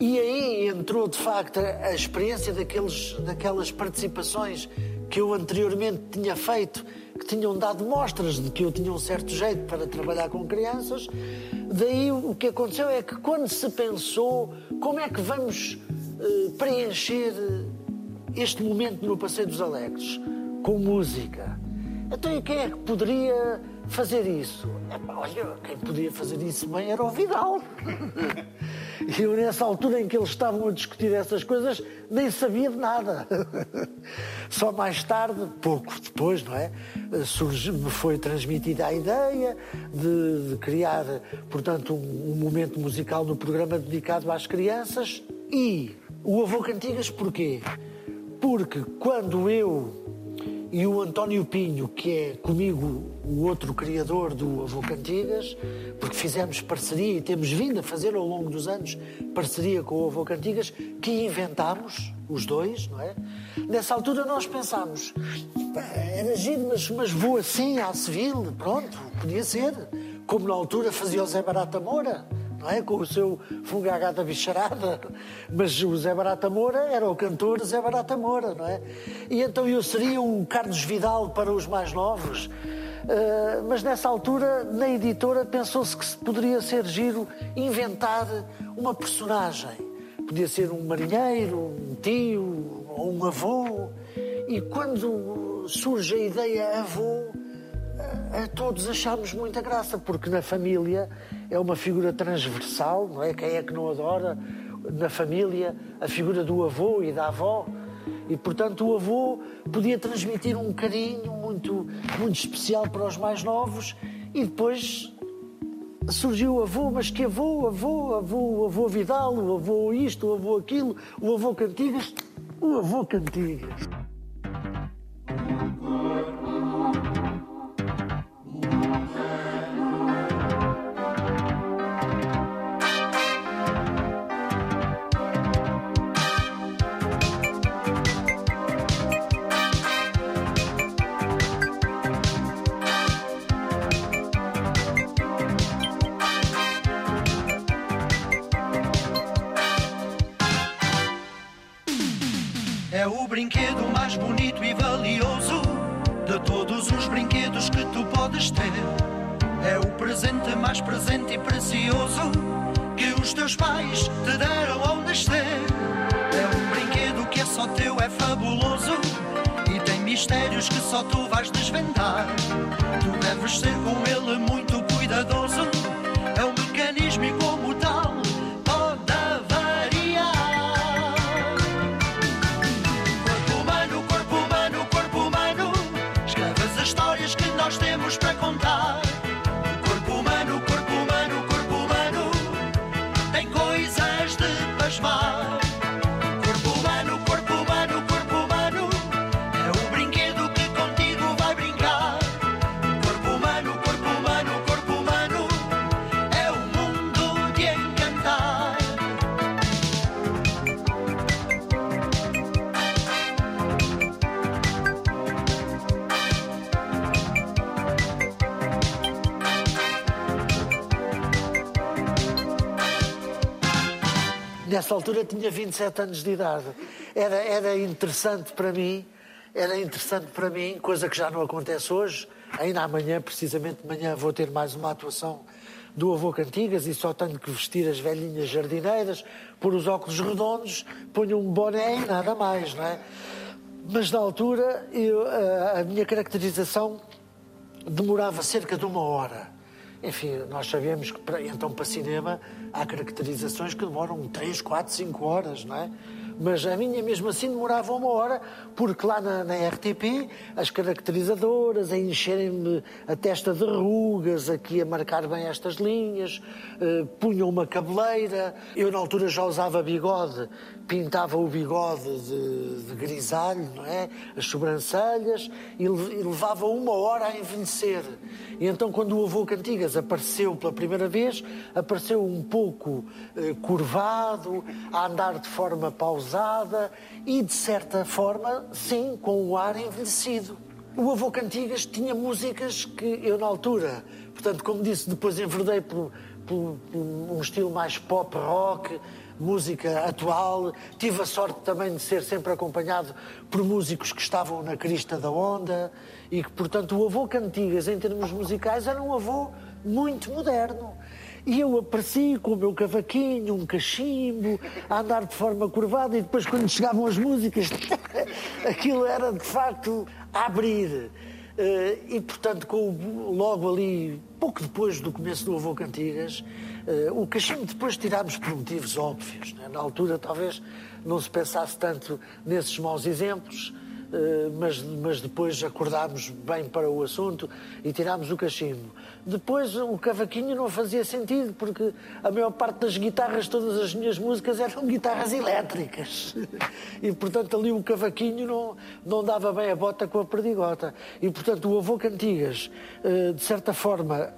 e aí entrou de facto a experiência daqueles, daquelas participações que eu anteriormente tinha feito, que tinham dado mostras de que eu tinha um certo jeito para trabalhar com crianças. Daí o que aconteceu é que quando se pensou como é que vamos eh, preencher este momento no Passeio dos Alegres com música. Então quem é que poderia fazer isso? Olha, quem podia fazer isso bem era o Vidal. E eu, nessa altura em que eles estavam a discutir essas coisas, nem sabia de nada. Só mais tarde, pouco depois, não é? Surge, me foi transmitida a ideia de, de criar, portanto, um, um momento musical no programa dedicado às crianças. E o Avô Cantigas, porquê? Porque quando eu e o António Pinho, que é comigo o outro criador do Avô Cantigas, porque fizemos parceria e temos vindo a fazer ao longo dos anos parceria com o Avô Cantigas, que inventámos, os dois, não é? Nessa altura nós pensámos, "Pá, era giro, mas, mas vou assim à civil, pronto, podia ser. Como na altura fazia o Zé Barata Moura, não é? Com o seu Fungagá da Bicharada. Mas o Zé Barata Moura era o cantor Zé Barata Moura, não é? E então eu seria o Carlos Vidal para os mais novos. Uh, mas nessa altura, na editora, pensou-se que se poderia ser giro inventar uma personagem. Podia ser um marinheiro, um tio ou um avô. E quando surge a ideia avô, a todos achámos muita graça, porque na família é uma figura transversal, não é? Quem é que não adora na família a figura do avô e da avó? E, portanto, o avô podia transmitir um carinho muito, muito especial para os mais novos e depois surgiu o avô, mas que avô, avô, avô, avô Vidal, o avô isto, o avô aquilo, o avô Cantigas, o avô Cantigas. Nessa altura tinha 27 anos de idade. Era, era interessante para mim, era interessante para mim, coisa que já não acontece hoje. Ainda amanhã, precisamente de manhã, vou ter mais uma atuação do Avô Cantigas e só tenho que vestir as velhinhas jardineiras, pôr os óculos redondos, ponho um boné e nada mais, não é? Mas na altura, eu, a, a minha caracterização demorava cerca de uma hora. Enfim, nós sabemos que para, então para cinema há caracterizações que demoram 3, 4, 5 horas, não é? Mas a minha mesmo assim demorava uma hora, porque lá na, na RTP as caracterizadoras a encherem-me a testa de rugas, aqui a marcar bem estas linhas, eh, punham uma cabeleira. Eu na altura já usava bigode, pintava o bigode de, de grisalho, não é? As sobrancelhas e, e levava uma hora a envelhecer. E então, quando o avô Cantigas apareceu pela primeira vez, apareceu um pouco eh, curvado, a andar de forma pausada e, de certa forma, sim, com o ar envelhecido. O avô Cantigas tinha músicas que eu, na altura, portanto, como disse, depois enverdei por, por- por um estilo mais pop rock, música atual. Tive a sorte também de ser sempre acompanhado por músicos que estavam na crista da onda e que, portanto, o avô Cantigas, em termos musicais, era um avô muito moderno. E eu apareci com o meu cavaquinho, um cachimbo, a andar de forma curvada e depois quando chegavam as músicas, aquilo era de facto a abrir. Eh, e portanto, com logo ali, pouco depois do começo do Avô Cantigas, eh, o cachimbo depois tirámos por motivos óbvios. né? Na altura talvez não se pensasse tanto nesses maus exemplos, mas, mas depois acordámos bem para o assunto e tirámos o cachimbo. Depois o cavaquinho não fazia sentido, porque a maior parte das guitarras, todas as minhas músicas eram guitarras elétricas. E portanto ali o cavaquinho não, não dava bem a bota com a perdigota. E portanto o avô Cantigas, eh, de certa forma,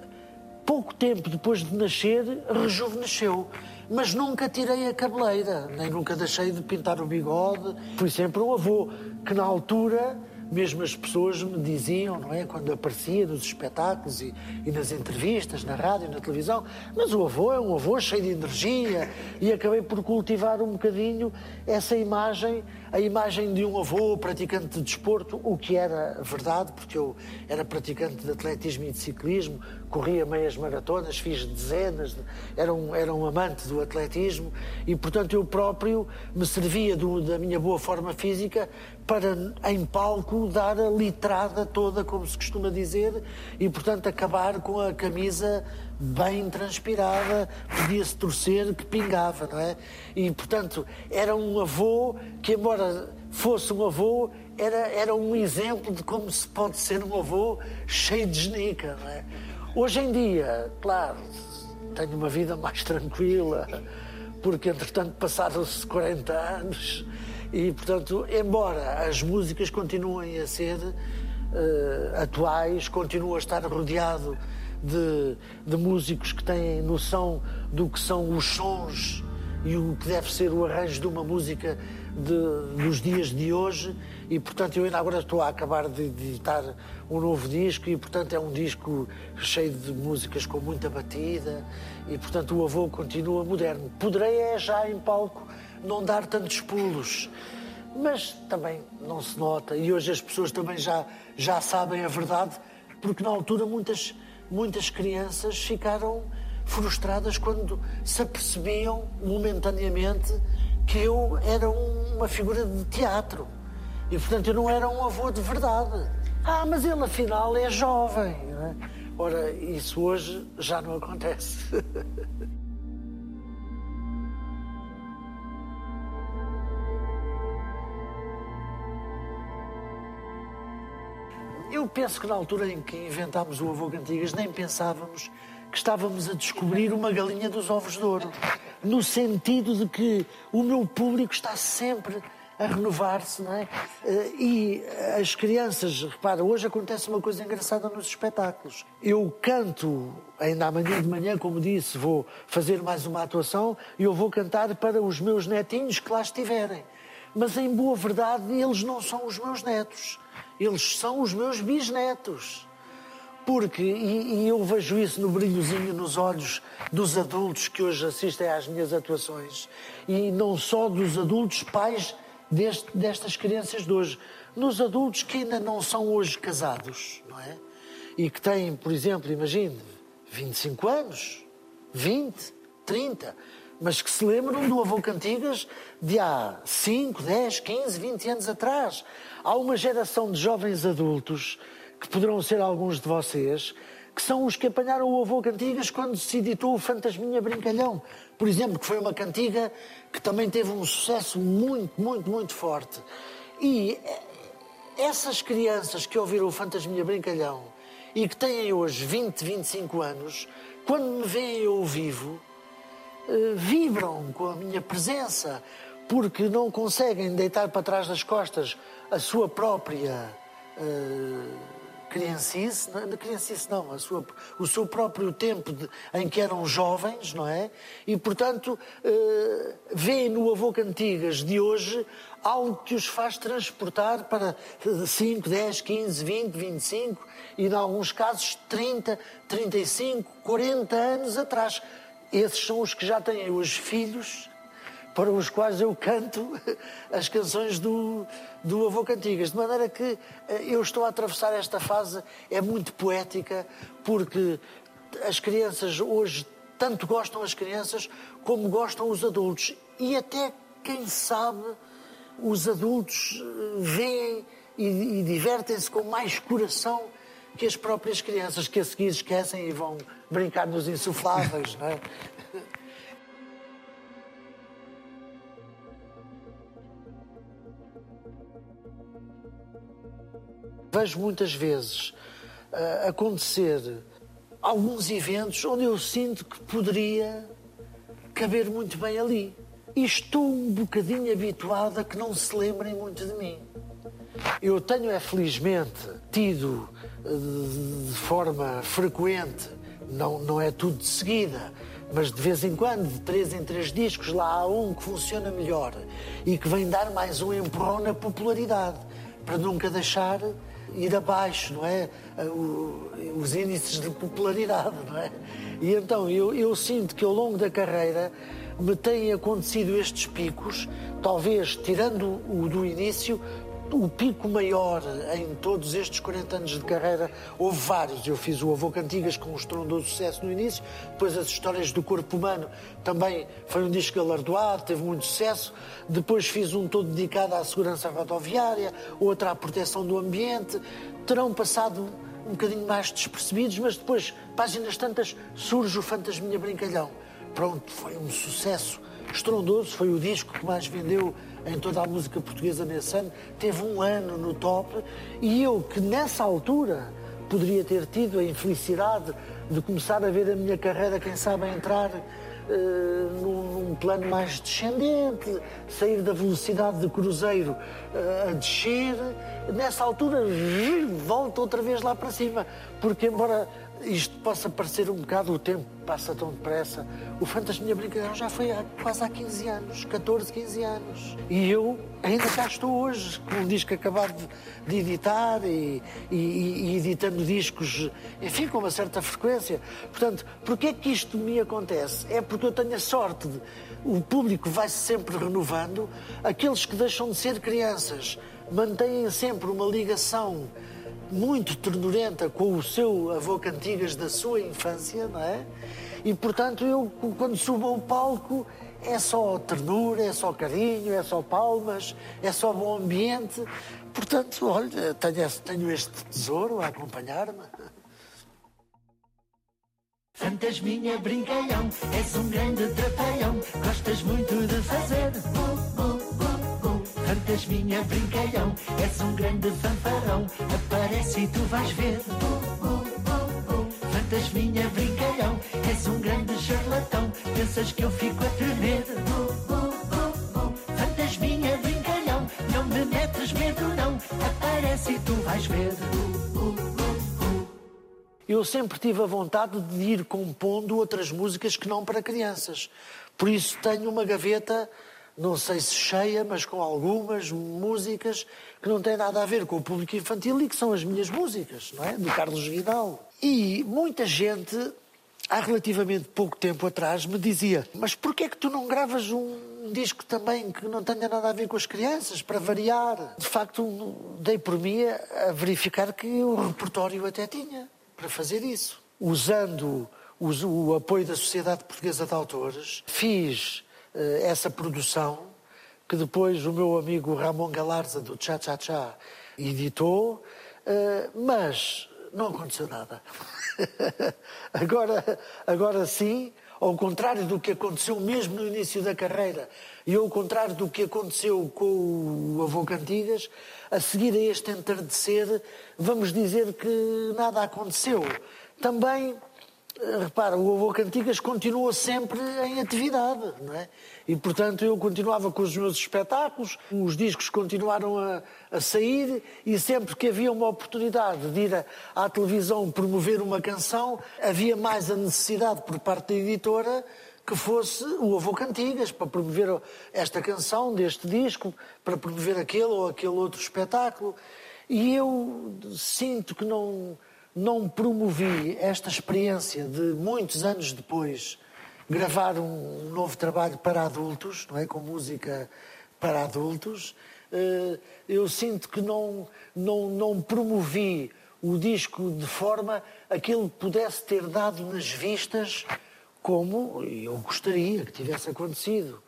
pouco tempo depois de nascer, rejuvenesceu. Mas nunca tirei a cabeleira, nem nunca deixei de pintar o bigode. Fui sempre um avô que, na altura, mesmo as pessoas me diziam, não é? Quando aparecia nos espetáculos e, e nas entrevistas, na rádio, na televisão, mas o avô é um avô cheio de energia e acabei por cultivar um bocadinho essa imagem, a imagem de um avô praticante de desporto, o que era verdade, porque eu era praticante de atletismo e de ciclismo, corria meias maratonas, fiz dezenas, de, era, um, era um amante do atletismo e, portanto, eu próprio me servia do- da minha boa forma física para, em palco, dar a litrada toda, como se costuma dizer, e, portanto, acabar com a camisa bem transpirada, podia-se torcer que pingava, não é? E, portanto, era um avô que, embora fosse um avô, era, era um exemplo de como se pode ser um avô cheio de genica, não é? Hoje em dia, claro, tenho uma vida mais tranquila, porque entretanto passaram-se 40 anos e, portanto, embora as músicas continuem a ser eh, atuais, continuo a estar rodeado de, de músicos que têm noção do que são os sons e o que deve ser o arranjo de uma música de- dos dias de hoje e portanto eu ainda agora estou a acabar de editar um novo disco e portanto é um disco cheio de músicas com muita batida e portanto o avô continua moderno. Poderei é já em palco não dar tantos pulos, mas também não se nota e hoje as pessoas também já, já sabem a verdade porque na altura muitas, muitas crianças ficaram frustradas quando se apercebiam momentaneamente que eu era um- uma figura de teatro. E, portanto, eu não era um avô de verdade. Ah, mas ele afinal é jovem. Não é? Ora, isso hoje já não acontece. Eu penso que na altura em que inventámos o avô Cantigas nem pensávamos que estávamos a descobrir uma galinha dos ovos de ouro. No sentido de que o meu público está sempre a renovar-se, não é? Eh, E as crianças, repara, hoje acontece uma coisa engraçada nos espetáculos. Eu canto, ainda amanhã de manhã, como disse, vou fazer mais uma atuação e eu vou cantar para os meus netinhos que lá estiverem. Mas em boa verdade, eles não são os meus netos. Eles são os meus bisnetos. Porque, e, e eu vejo isso no brilhozinho nos olhos dos adultos que hoje assistem às minhas atuações, e não só dos adultos pais deste- destas crianças de hoje, nos adultos que ainda não são hoje casados, não é? E que têm, por exemplo, imagine, 25 anos, 20, 30, mas que se lembram do avô Cantigas de há 5, 10, 15, 20 anos atrás. Há uma geração de jovens adultos, que poderão ser alguns de vocês, que são os que apanharam o avô Cantigas quando se editou o Fantasminha Brincalhão. Por exemplo, que foi uma cantiga que também teve um sucesso muito, muito, muito forte. E eh, essas crianças que ouviram o Fantasminha Brincalhão e que têm hoje 20, 25 anos, quando me veem ao vivo, eh, vibram com a minha presença, porque não conseguem deitar para trás das costas a sua própria eh, criancice, não, não criancice não, a sua, o seu próprio tempo de- em que eram jovens, não é? E, portanto, eh, veem no Avô Cantigas de hoje algo que os faz transportar para 5, 10, 15, 20, 25 e, em alguns casos, 30, 35, 40 anos atrás. Esses são os que já têm hoje filhos para os quais eu canto as canções do, do Avô Cantigas. De maneira que eh, eu estou a atravessar esta fase, é muito poética, porque as crianças hoje tanto gostam as crianças como gostam os adultos. E até, quem sabe, os adultos eh, veem e, e divertem-se com mais coração que as próprias crianças, que a seguir esquecem e vão brincar nos insufláveis, não é? Vejo muitas vezes ah, acontecer alguns eventos onde eu sinto que poderia caber muito bem ali. E estou um bocadinho habituado a que não se lembrem muito de mim. Eu tenho, é felizmente, tido eh, de forma frequente, não, não é tudo de seguida, mas de vez em quando, de três em três discos, lá há um que funciona melhor e que vem dar mais um empurrão na popularidade, para nunca deixar ir abaixo, não é? Eh, o- Os índices de popularidade, não é? E então eu, eu sinto que ao longo da carreira me têm acontecido estes picos, talvez tirando o do início, o pico maior em todos estes 40 anos de carreira, houve vários. Eu fiz o Avô Cantigas com um estrondoso sucesso no início, depois as histórias do corpo humano também foi um disco galardoado, teve muito sucesso. Depois fiz um todo dedicado à segurança rodoviária, outro à proteção do ambiente. Terão passado um bocadinho mais despercebidos, mas depois, páginas tantas, surge o Fantasminha Brincalhão. Pronto, foi um sucesso estrondoso, foi o disco que mais vendeu em toda a música portuguesa nesse ano, teve um ano no top e eu que nessa altura poderia ter tido a infelicidade de começar a ver a minha carreira, quem sabe, entrar eh, num, num plano mais descendente, sair da velocidade de cruzeiro eh, a descer, nessa altura volta outra vez lá para cima, porque embora isto possa parecer um bocado, o tempo passa tão depressa. O Fantasminha Brincadeira já foi há, quase há 15 anos, 14, 15 anos. E eu ainda cá estou hoje, com um disco acabado de, editar e, e- e editando discos, enfim, com uma certa frequência. Portanto, porquê é que isto me acontece? É porque eu tenho a sorte de. O público vai-se sempre renovando, aqueles que deixam de ser crianças mantêm sempre uma ligação muito ternurenta com o seu avô Cantigas da sua infância, não é? E portanto eu, quando subo ao palco, é só ternura, é só carinho, é só palmas, é só bom ambiente. Portanto, olha, tenho, tenho este tesouro a acompanhar-me. Fantasminha brincalhão, és um grande trapalhão, gostas muito de fazer. Fantasminha brincalhão, és um grande fanfarrão, aparece e tu vais ver. Bu, bu, bu. Fantasminha brincalhão, és um grande charlatão, pensas que eu fico a tremer. Fantasminha brincalhão, não me metes medo não, aparece e tu vais ver. Eu sempre tive a vontade de ir compondo outras músicas que não para crianças. Por isso tenho uma gaveta, não sei se cheia, mas com algumas músicas que não têm nada a ver com o público infantil e que são as minhas músicas, não é? Do Carlos Vidal. E muita gente, há relativamente pouco tempo atrás, me dizia: Mas porquê é que tu não gravas um disco também que não tenha nada a ver com as crianças, para variar? De facto, dei por mim a verificar que o repertório até tinha para fazer isso. Usando o apoio da Sociedade Portuguesa de Autores, fiz essa produção que depois o meu amigo Ramon Galarza, do Cha Cha Cha, editou, eh, mas não aconteceu nada. agora, agora sim, ao contrário do que aconteceu mesmo no início da carreira e ao contrário do que aconteceu com o avô Cantigas, a seguir a este entardecer, vamos dizer que nada aconteceu. Também, eh, repara, o avô Cantigas continua sempre em atividade, não é? E, portanto, eu continuava com os meus espetáculos, os discos continuaram a, a sair e sempre que havia uma oportunidade de ir à televisão promover uma canção, havia mais a necessidade por parte da editora que fosse o Avô Cantigas para promover esta canção deste disco, para promover aquele ou aquele outro espetáculo. E eu sinto que não, não promovi esta experiência de muitos anos depois gravar um novo trabalho para adultos, não é? Com música para adultos. Eh, Eu sinto que não, não, não promovi o disco de forma a que ele pudesse ter dado nas vistas como eu gostaria que tivesse acontecido.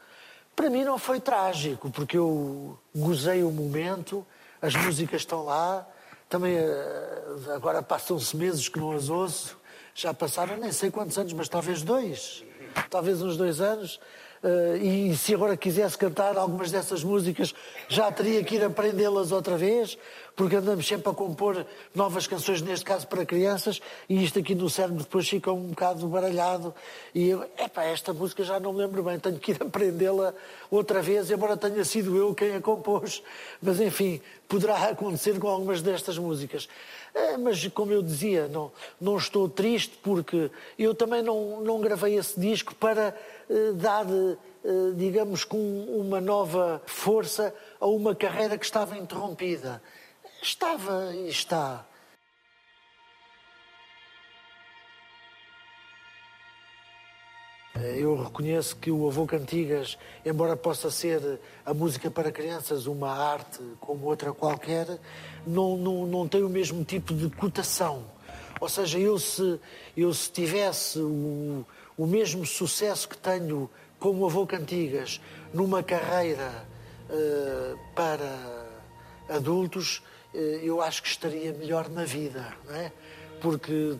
Para mim não foi trágico, porque eu gozei o momento, as músicas estão lá, também eh, agora passam-se meses que não as ouço, já passaram nem sei quantos anos, mas talvez dois, talvez uns dois anos. Eh, e se agora quisesse cantar algumas dessas músicas, já teria que ir aprendê-las outra vez, porque andamos sempre a compor novas canções, neste caso para crianças, e isto aqui no cérebro depois fica um bocado baralhado. E eu, epá, esta música já não me lembro bem, tenho que ir aprendê-la outra vez, embora tenha sido eu quem a compôs. Mas enfim, poderá acontecer com algumas destas músicas. Eh, Mas, como eu dizia, não, não estou triste porque eu também não, não gravei esse disco para eh, dar, eh, digamos, com uma nova força a uma carreira que estava interrompida. Estava e está. Eh, Eu reconheço que o Avô Cantigas, embora possa ser a música para crianças uma arte como outra qualquer, não, não, não tem o mesmo tipo de cotação. Ou seja, eu se, eu se tivesse o, o mesmo sucesso que tenho como Avô Cantigas numa carreira eh, para adultos, eh, eu acho que estaria melhor na vida, não é? Porque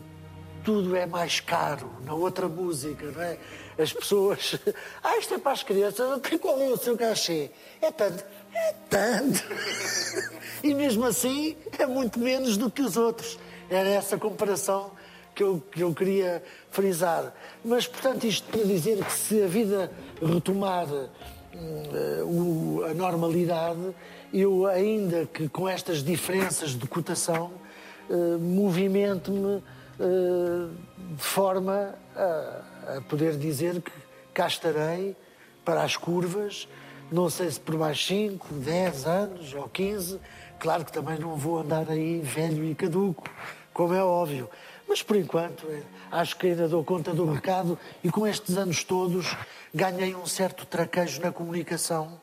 tudo é mais caro na outra música, não é? As pessoas. Ah, isto é para as crianças, tem qual é o seu cachê? É tanto. É tanto. E mesmo assim é muito menos do que os outros. Era essa comparação que eu, que eu queria frisar. Mas, portanto, isto para dizer que se a vida retomar hum, a normalidade, eu, ainda que com estas diferenças de cotação, eh, movimento-me eh, de forma a, a poder dizer que cá estarei para as curvas, não sei se por mais 5, 10 anos ou 15, claro que também não vou andar aí velho e caduco, como é óbvio. Mas por enquanto, acho que ainda dou conta do recado e com estes anos todos ganhei um certo traquejo na comunicação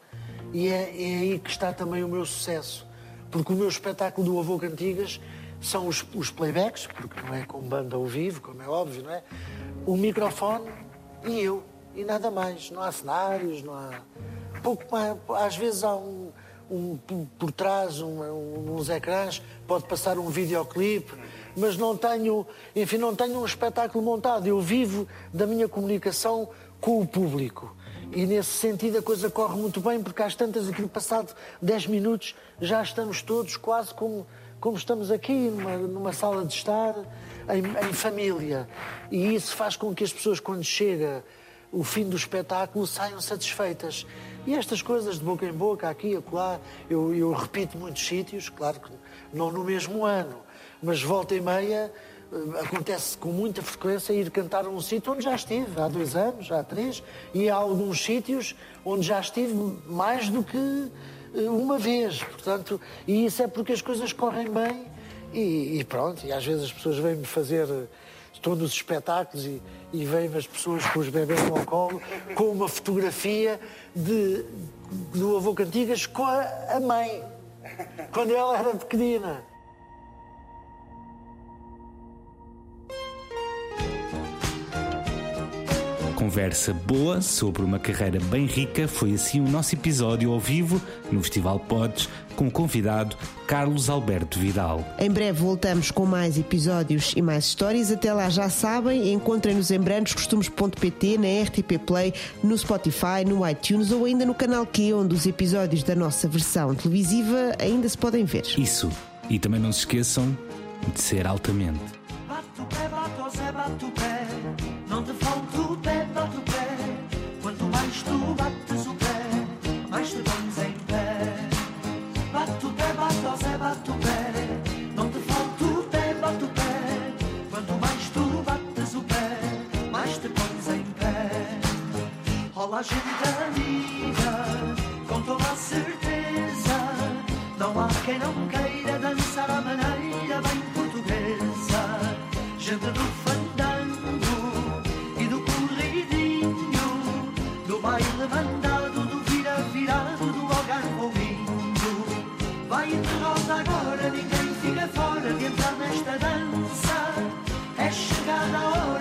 e é, é aí que está também o meu sucesso. Porque o meu espetáculo do Avô Cantigas são os, os playbacks, porque não é com banda ao vivo, como é óbvio, não é? O microfone e eu, e nada mais. Não há cenários, não há. Pouco mais, às vezes há um, um por trás, um, um- uns ecrãs, pode passar um videoclipe, mas não tenho, enfim, não tenho um espetáculo montado. Eu vivo da minha comunicação com o público. E nesse sentido a coisa corre muito bem, porque às tantas, aqui passado 10 minutos, já estamos todos quase como, como estamos aqui, numa, numa sala de estar, em, em família. E isso faz com que as pessoas, quando chega o fim do espetáculo, saiam satisfeitas. E estas coisas de boca em boca, aqui e acolá, eu, eu repito muitos sítios, claro que não no mesmo ano, mas volta e meia eh, acontece com muita frequência ir cantar a um sítio onde já estive, há dois anos, há três, e há alguns sítios onde já estive mais do que eh, uma vez. Portanto, e isso é porque as coisas correm bem e, e pronto, e às vezes as pessoas vêm-me fazer. eh, Estou nos espetáculos e, e vêm as pessoas com os bebés ao colo com uma fotografia de, do avô Cantigas com a, a mãe, quando ela era pequenina. Conversa boa sobre uma carreira bem rica foi assim o nosso episódio ao vivo no Festival Pods com o convidado Carlos Alberto Vidal. Em breve voltamos com mais episódios e mais histórias. Até lá já sabem, encontrem-nos em brancoscostumes.pt, na RTP Play, no Spotify, no iTunes ou ainda no canal Q, onde os episódios da nossa versão televisiva ainda se podem ver. Isso. E também não se esqueçam de ser altamente. Fala a gente é amiga, com toda a certeza. Não há quem não queira dançar à maneira bem portuguesa. Gente do fandango e do corridinho, do baile mandado, do vira virado, do algarvobinho. Vai de agora, ninguém fica fora de entrar nesta dança. É chegada a hora.